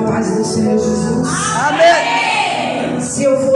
a paz do Senhor Jesus. Amém. Se eu fosse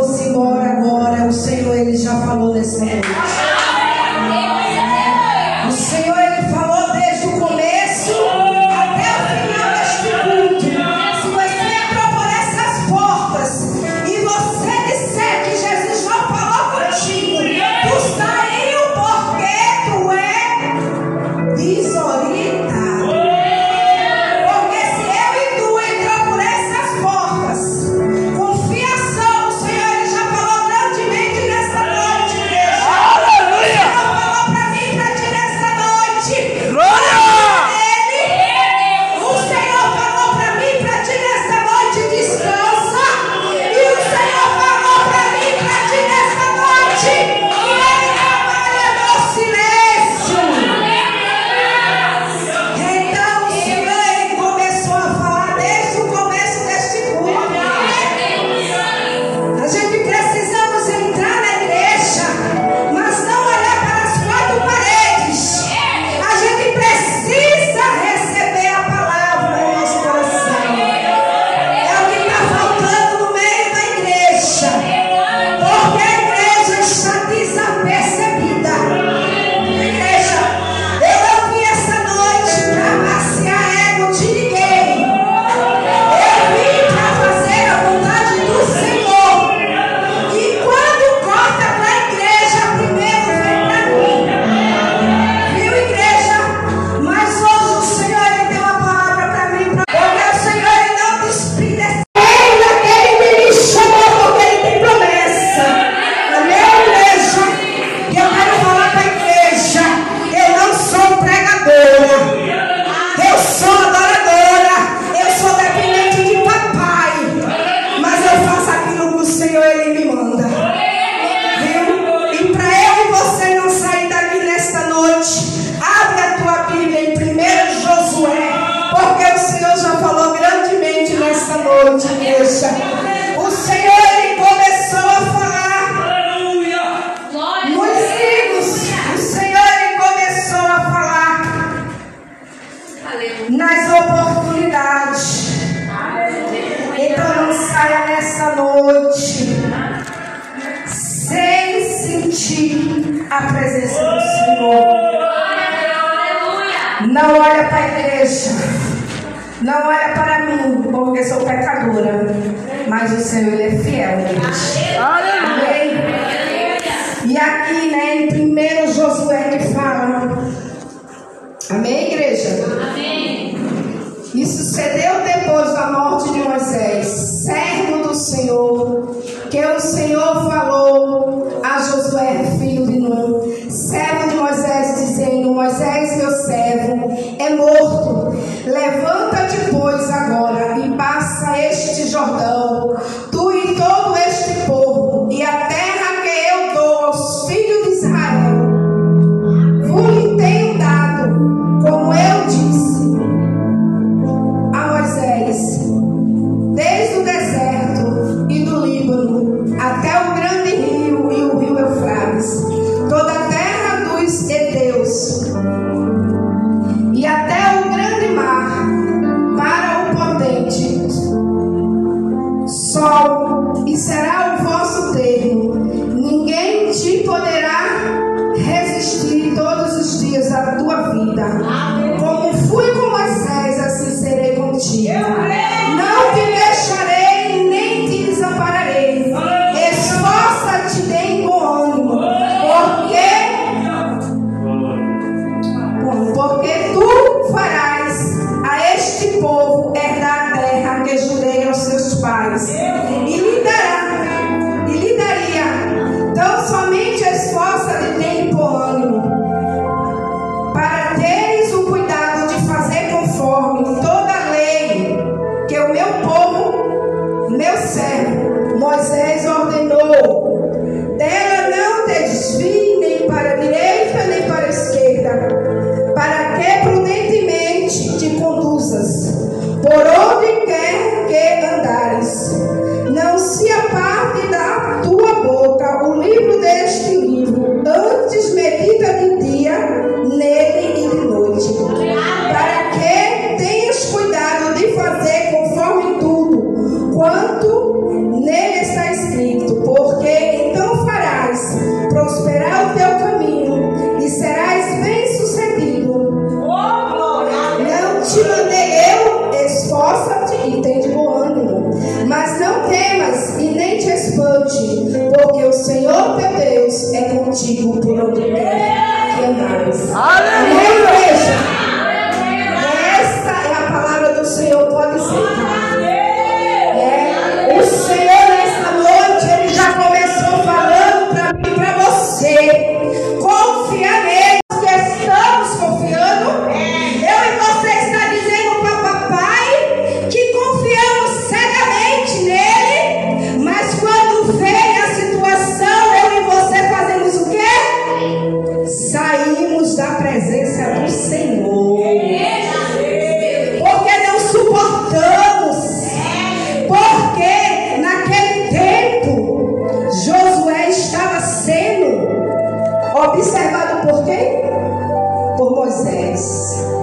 Moisés.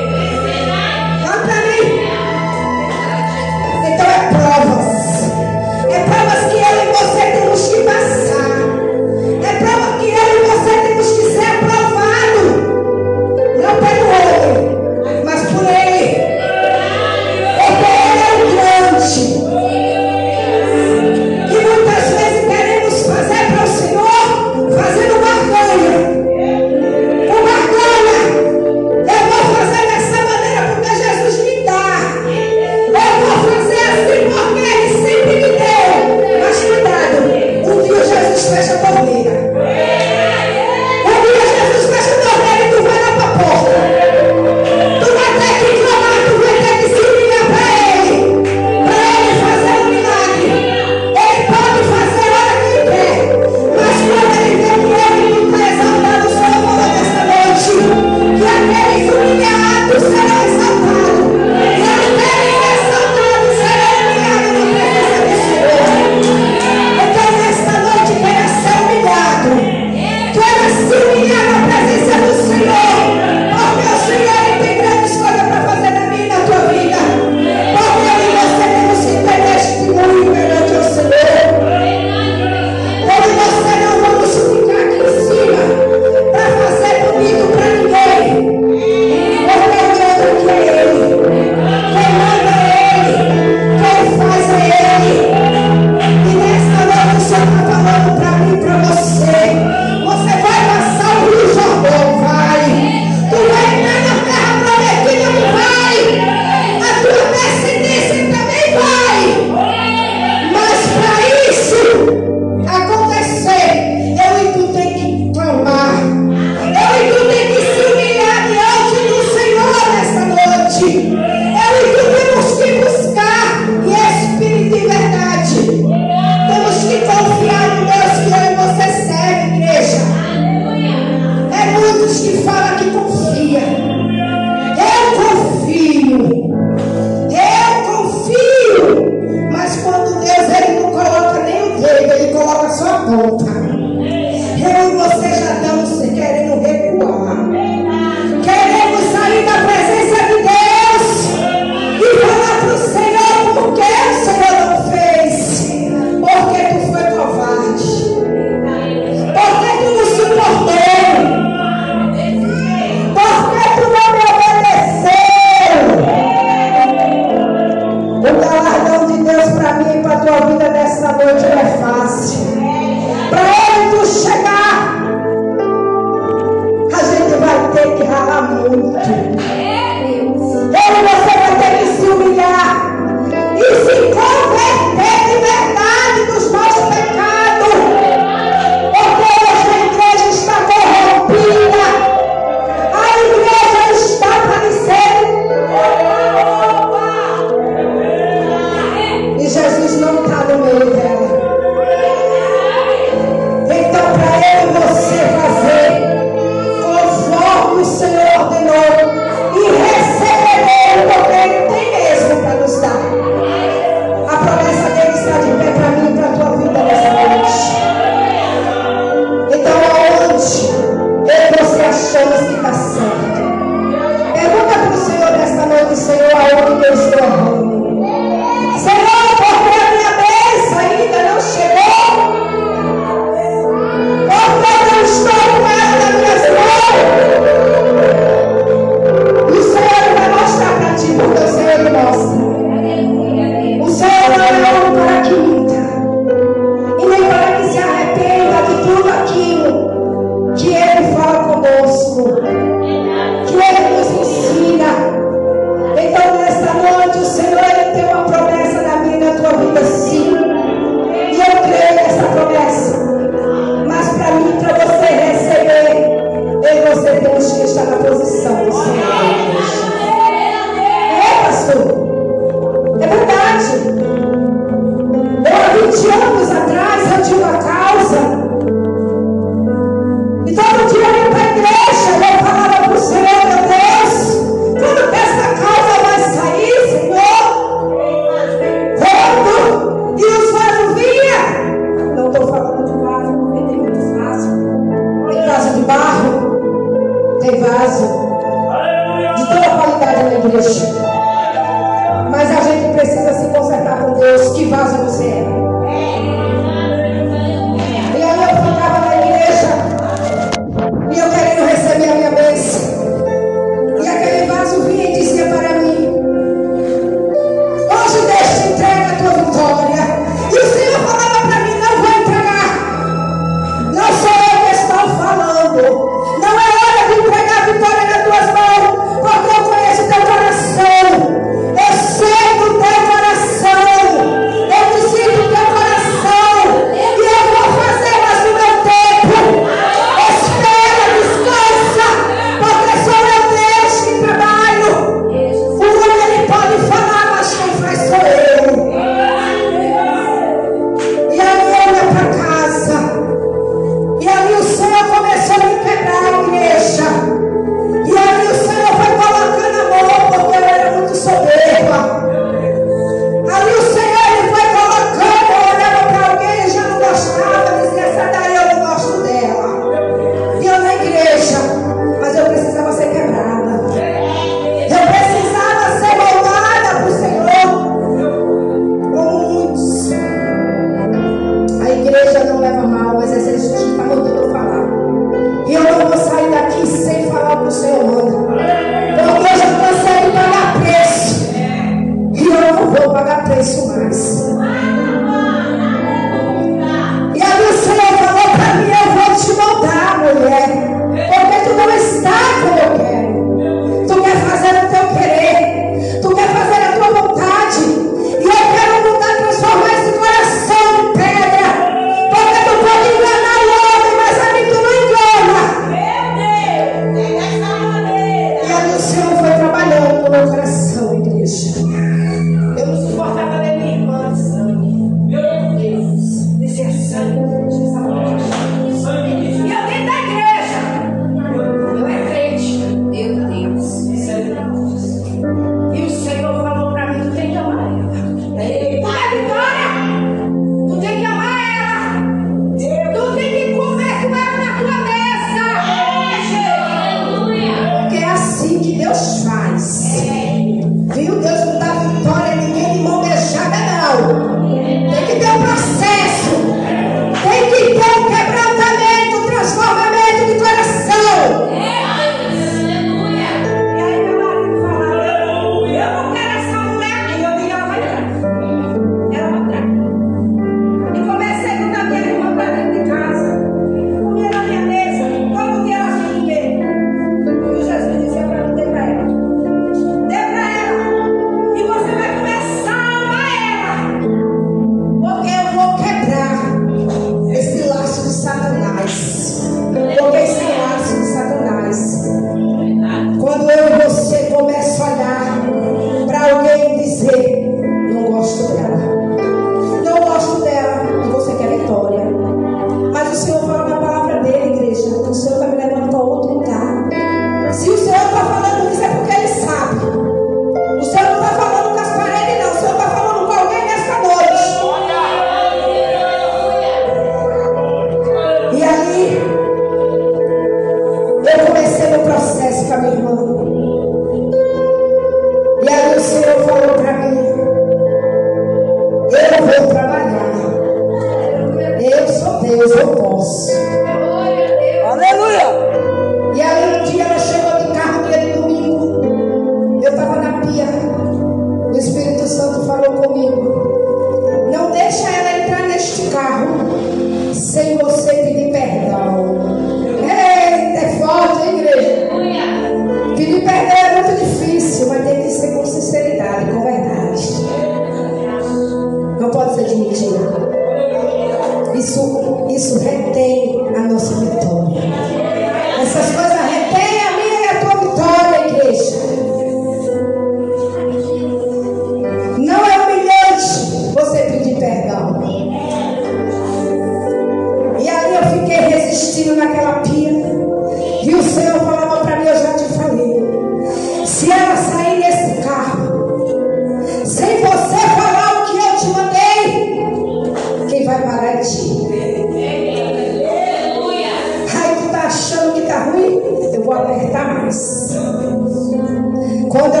enquanto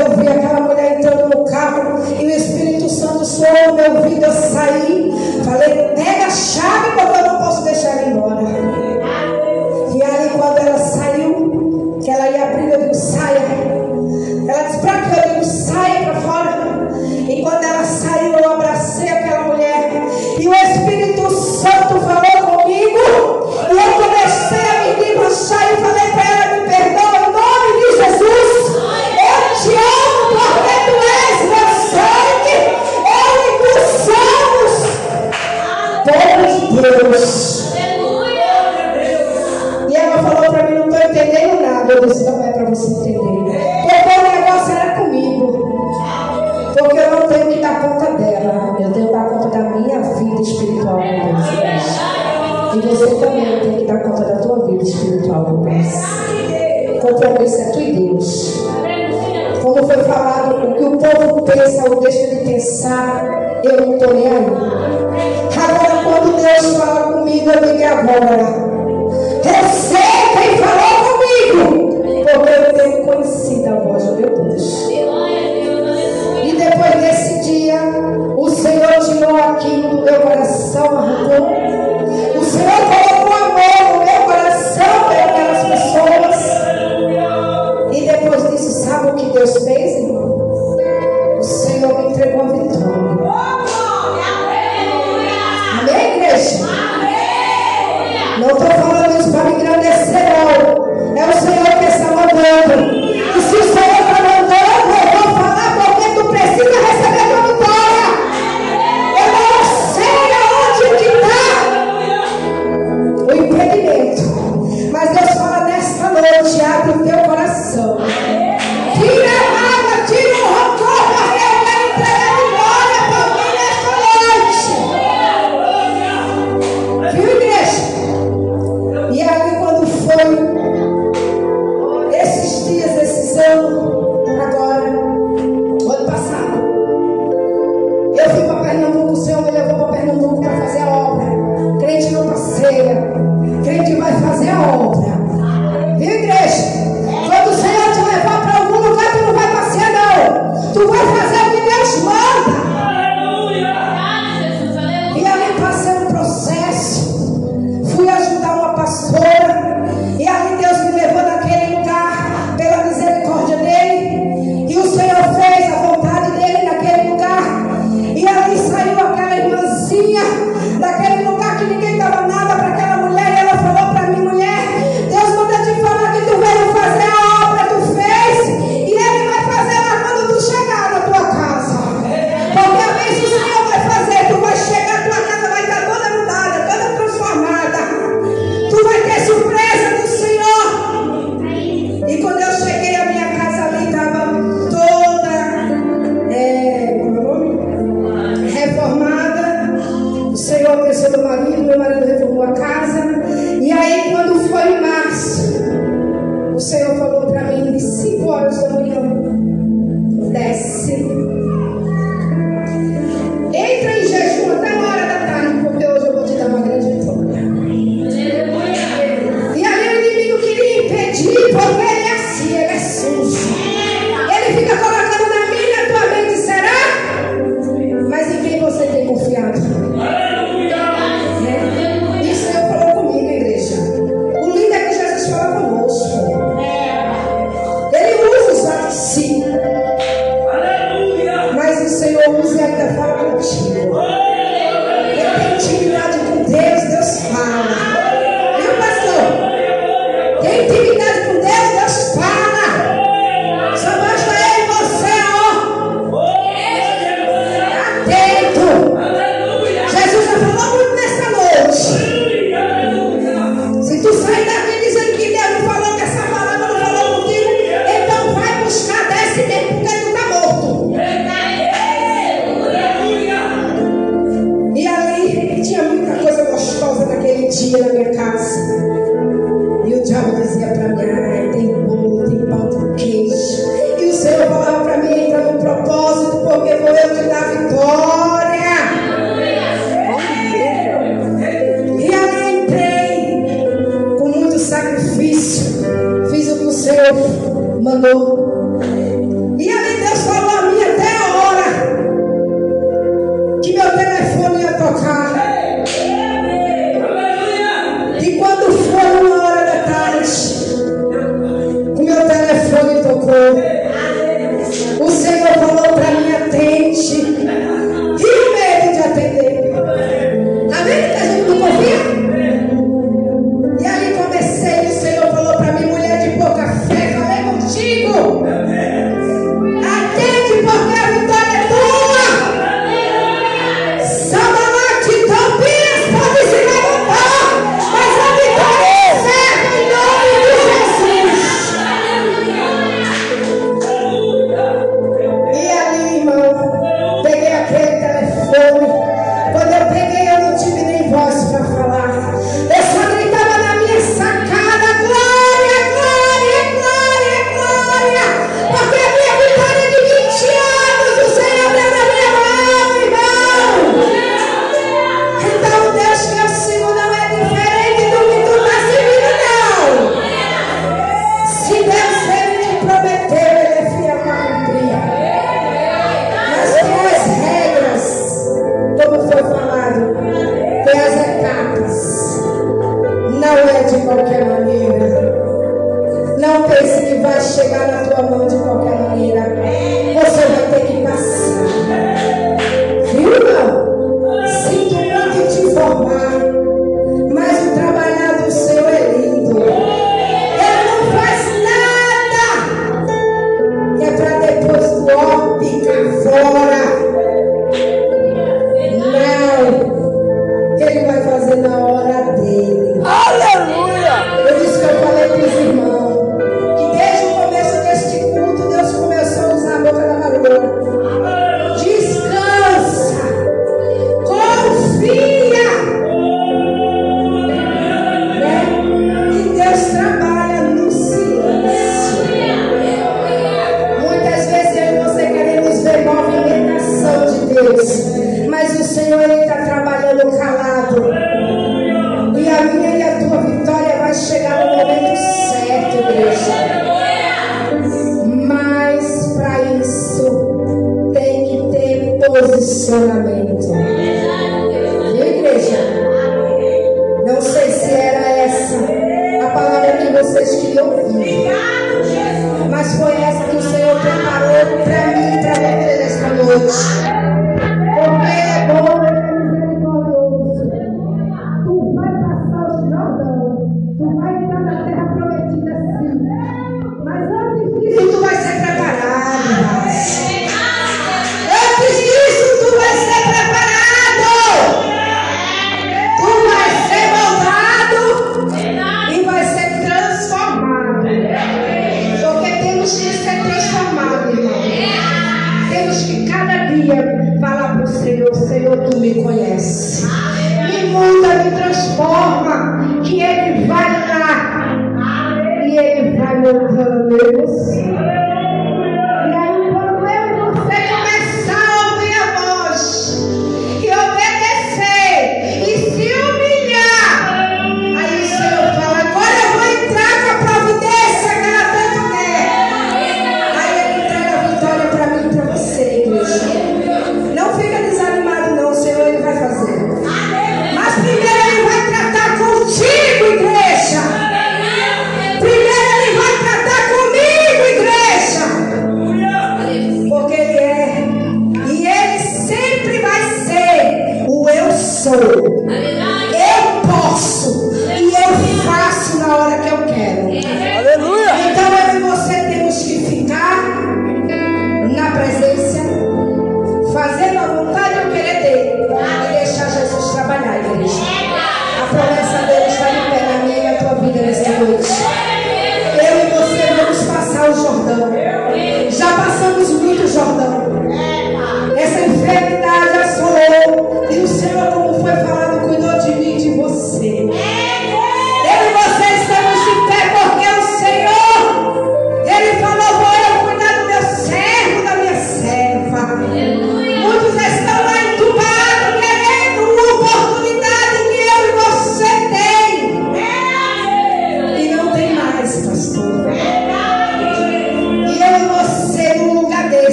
deixo ele pensar, eu não estou nem aí. Agora, quando Deus fala comigo, eu digo é agora. Receba e falou comigo, porque eu tenho conhecido a voz do meu Deus. E depois desse dia, o Senhor tirou aquilo do meu coração, arrancou Lord.